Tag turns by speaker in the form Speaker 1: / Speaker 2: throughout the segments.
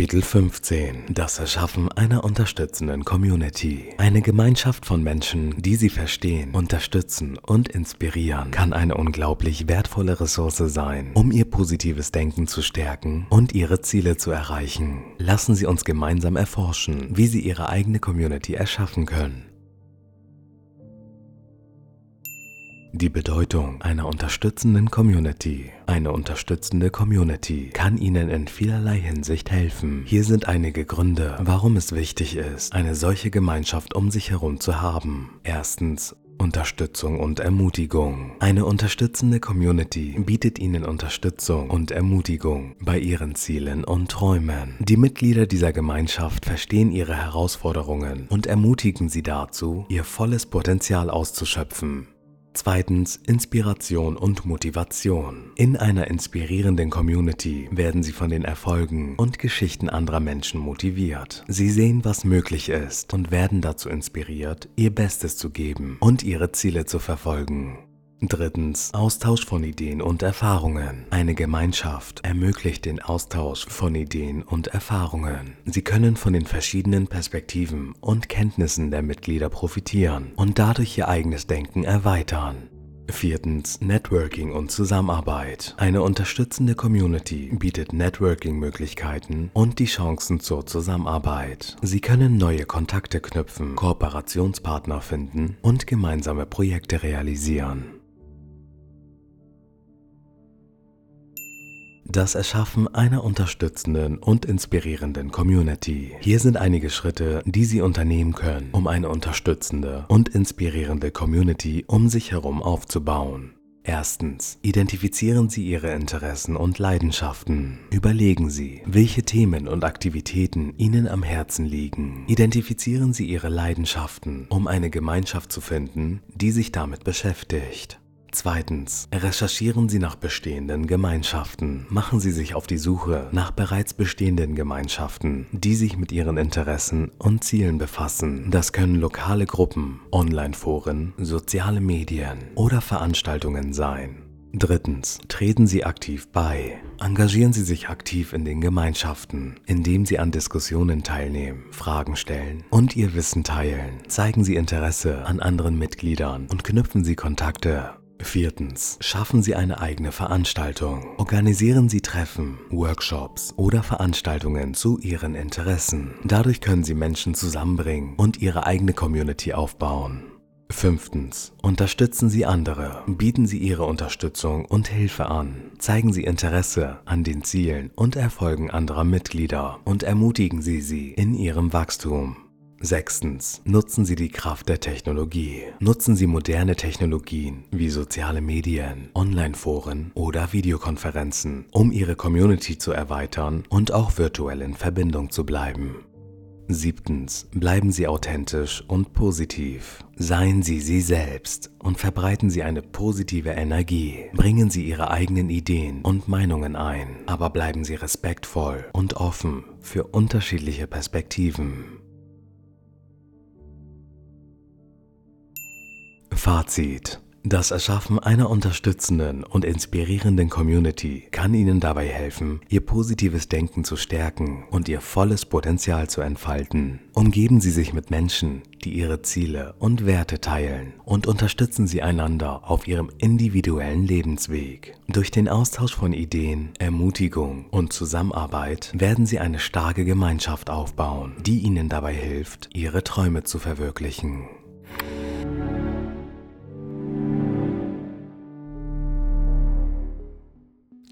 Speaker 1: Kapitel 15 Das Erschaffen einer unterstützenden Community. Eine Gemeinschaft von Menschen, die sie verstehen, unterstützen und inspirieren, kann eine unglaublich wertvolle Ressource sein, um ihr positives Denken zu stärken und ihre Ziele zu erreichen. Lassen Sie uns gemeinsam erforschen, wie Sie Ihre eigene Community erschaffen können. Die Bedeutung einer unterstützenden Community. Eine unterstützende Community kann Ihnen in vielerlei Hinsicht helfen. Hier sind einige Gründe, warum es wichtig ist, eine solche Gemeinschaft um sich herum zu haben. Erstens, Unterstützung und Ermutigung. Eine unterstützende Community bietet Ihnen Unterstützung und Ermutigung bei Ihren Zielen und Träumen. Die Mitglieder dieser Gemeinschaft verstehen Ihre Herausforderungen und ermutigen Sie dazu, Ihr volles Potenzial auszuschöpfen. Zweitens Inspiration und Motivation. In einer inspirierenden Community werden Sie von den Erfolgen und Geschichten anderer Menschen motiviert. Sie sehen, was möglich ist und werden dazu inspiriert, Ihr Bestes zu geben und Ihre Ziele zu verfolgen. Drittens. Austausch von Ideen und Erfahrungen. Eine Gemeinschaft ermöglicht den Austausch von Ideen und Erfahrungen. Sie können von den verschiedenen Perspektiven und Kenntnissen der Mitglieder profitieren und dadurch ihr eigenes Denken erweitern. Viertens. Networking und Zusammenarbeit. Eine unterstützende Community bietet Networking-Möglichkeiten und die Chancen zur Zusammenarbeit. Sie können neue Kontakte knüpfen, Kooperationspartner finden und gemeinsame Projekte realisieren. Das Erschaffen einer unterstützenden und inspirierenden Community. Hier sind einige Schritte, die Sie unternehmen können, um eine unterstützende und inspirierende Community um sich herum aufzubauen. Erstens. Identifizieren Sie Ihre Interessen und Leidenschaften. Überlegen Sie, welche Themen und Aktivitäten Ihnen am Herzen liegen. Identifizieren Sie Ihre Leidenschaften, um eine Gemeinschaft zu finden, die sich damit beschäftigt. Zweitens. Recherchieren Sie nach bestehenden Gemeinschaften. Machen Sie sich auf die Suche nach bereits bestehenden Gemeinschaften, die sich mit Ihren Interessen und Zielen befassen. Das können lokale Gruppen, Online-Foren, soziale Medien oder Veranstaltungen sein. Drittens. Treten Sie aktiv bei. Engagieren Sie sich aktiv in den Gemeinschaften, indem Sie an Diskussionen teilnehmen, Fragen stellen und Ihr Wissen teilen. Zeigen Sie Interesse an anderen Mitgliedern und knüpfen Sie Kontakte. Viertens. Schaffen Sie eine eigene Veranstaltung. Organisieren Sie Treffen, Workshops oder Veranstaltungen zu Ihren Interessen. Dadurch können Sie Menschen zusammenbringen und Ihre eigene Community aufbauen. Fünftens. Unterstützen Sie andere. Bieten Sie Ihre Unterstützung und Hilfe an. Zeigen Sie Interesse an den Zielen und Erfolgen anderer Mitglieder und ermutigen Sie sie in ihrem Wachstum. Sechstens. Nutzen Sie die Kraft der Technologie. Nutzen Sie moderne Technologien wie soziale Medien, Online-Foren oder Videokonferenzen, um Ihre Community zu erweitern und auch virtuell in Verbindung zu bleiben. Siebtens. Bleiben Sie authentisch und positiv. Seien Sie Sie selbst und verbreiten Sie eine positive Energie. Bringen Sie Ihre eigenen Ideen und Meinungen ein, aber bleiben Sie respektvoll und offen für unterschiedliche Perspektiven. Fazit. Das Erschaffen einer unterstützenden und inspirierenden Community kann Ihnen dabei helfen, Ihr positives Denken zu stärken und Ihr volles Potenzial zu entfalten. Umgeben Sie sich mit Menschen, die Ihre Ziele und Werte teilen und unterstützen Sie einander auf Ihrem individuellen Lebensweg. Durch den Austausch von Ideen, Ermutigung und Zusammenarbeit werden Sie eine starke Gemeinschaft aufbauen, die Ihnen dabei hilft, Ihre Träume zu verwirklichen.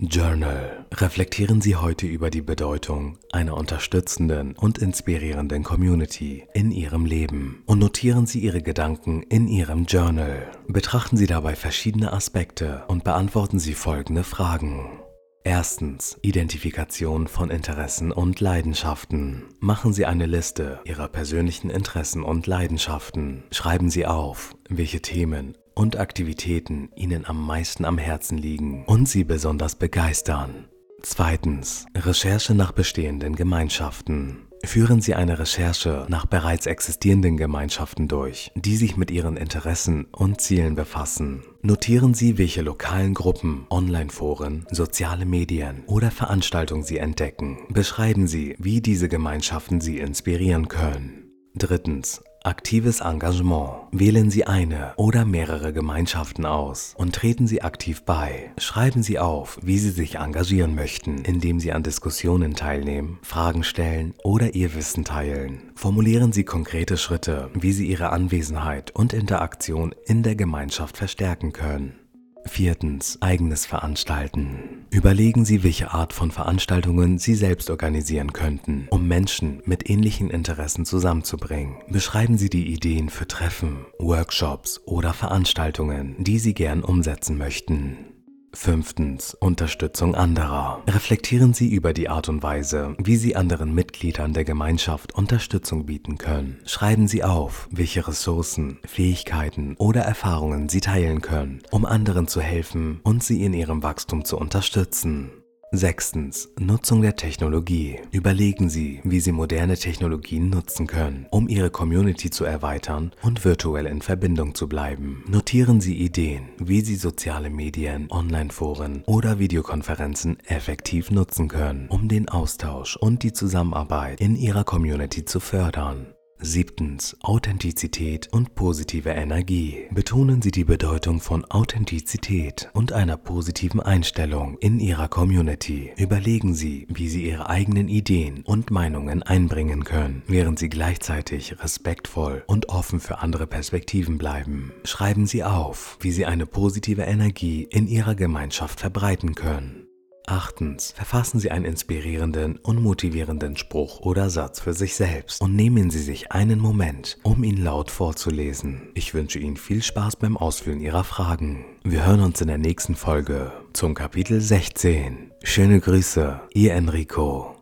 Speaker 1: Journal. Reflektieren Sie heute über die Bedeutung einer unterstützenden und inspirierenden Community in Ihrem Leben und notieren Sie Ihre Gedanken in Ihrem Journal. Betrachten Sie dabei verschiedene Aspekte und beantworten Sie folgende Fragen. Erstens. Identifikation von Interessen und Leidenschaften. Machen Sie eine Liste Ihrer persönlichen Interessen und Leidenschaften. Schreiben Sie auf, welche Themen und Aktivitäten Ihnen am meisten am Herzen liegen und Sie besonders begeistern. Zweitens. Recherche nach bestehenden Gemeinschaften. Führen Sie eine Recherche nach bereits existierenden Gemeinschaften durch, die sich mit Ihren Interessen und Zielen befassen. Notieren Sie, welche lokalen Gruppen, Online-Foren, soziale Medien oder Veranstaltungen Sie entdecken. Beschreiben Sie, wie diese Gemeinschaften Sie inspirieren können. Drittens. Aktives Engagement. Wählen Sie eine oder mehrere Gemeinschaften aus und treten Sie aktiv bei. Schreiben Sie auf, wie Sie sich engagieren möchten, indem Sie an Diskussionen teilnehmen, Fragen stellen oder Ihr Wissen teilen. Formulieren Sie konkrete Schritte, wie Sie Ihre Anwesenheit und Interaktion in der Gemeinschaft verstärken können. Viertens. Eigenes Veranstalten. Überlegen Sie, welche Art von Veranstaltungen Sie selbst organisieren könnten, um Menschen mit ähnlichen Interessen zusammenzubringen. Beschreiben Sie die Ideen für Treffen, Workshops oder Veranstaltungen, die Sie gern umsetzen möchten. Fünftens. Unterstützung anderer. Reflektieren Sie über die Art und Weise, wie Sie anderen Mitgliedern der Gemeinschaft Unterstützung bieten können. Schreiben Sie auf, welche Ressourcen, Fähigkeiten oder Erfahrungen Sie teilen können, um anderen zu helfen und sie in ihrem Wachstum zu unterstützen. Sechstens. Nutzung der Technologie. Überlegen Sie, wie Sie moderne Technologien nutzen können, um Ihre Community zu erweitern und virtuell in Verbindung zu bleiben. Notieren Sie Ideen, wie Sie soziale Medien, Online-Foren oder Videokonferenzen effektiv nutzen können, um den Austausch und die Zusammenarbeit in Ihrer Community zu fördern. Siebtens. Authentizität und positive Energie. Betonen Sie die Bedeutung von Authentizität und einer positiven Einstellung in Ihrer Community. Überlegen Sie, wie Sie Ihre eigenen Ideen und Meinungen einbringen können, während Sie gleichzeitig respektvoll und offen für andere Perspektiven bleiben. Schreiben Sie auf, wie Sie eine positive Energie in Ihrer Gemeinschaft verbreiten können. Achtens. Verfassen Sie einen inspirierenden und motivierenden Spruch oder Satz für sich selbst und nehmen Sie sich einen Moment, um ihn laut vorzulesen. Ich wünsche Ihnen viel Spaß beim Ausfüllen Ihrer Fragen. Wir hören uns in der nächsten Folge zum Kapitel 16. Schöne Grüße, Ihr Enrico.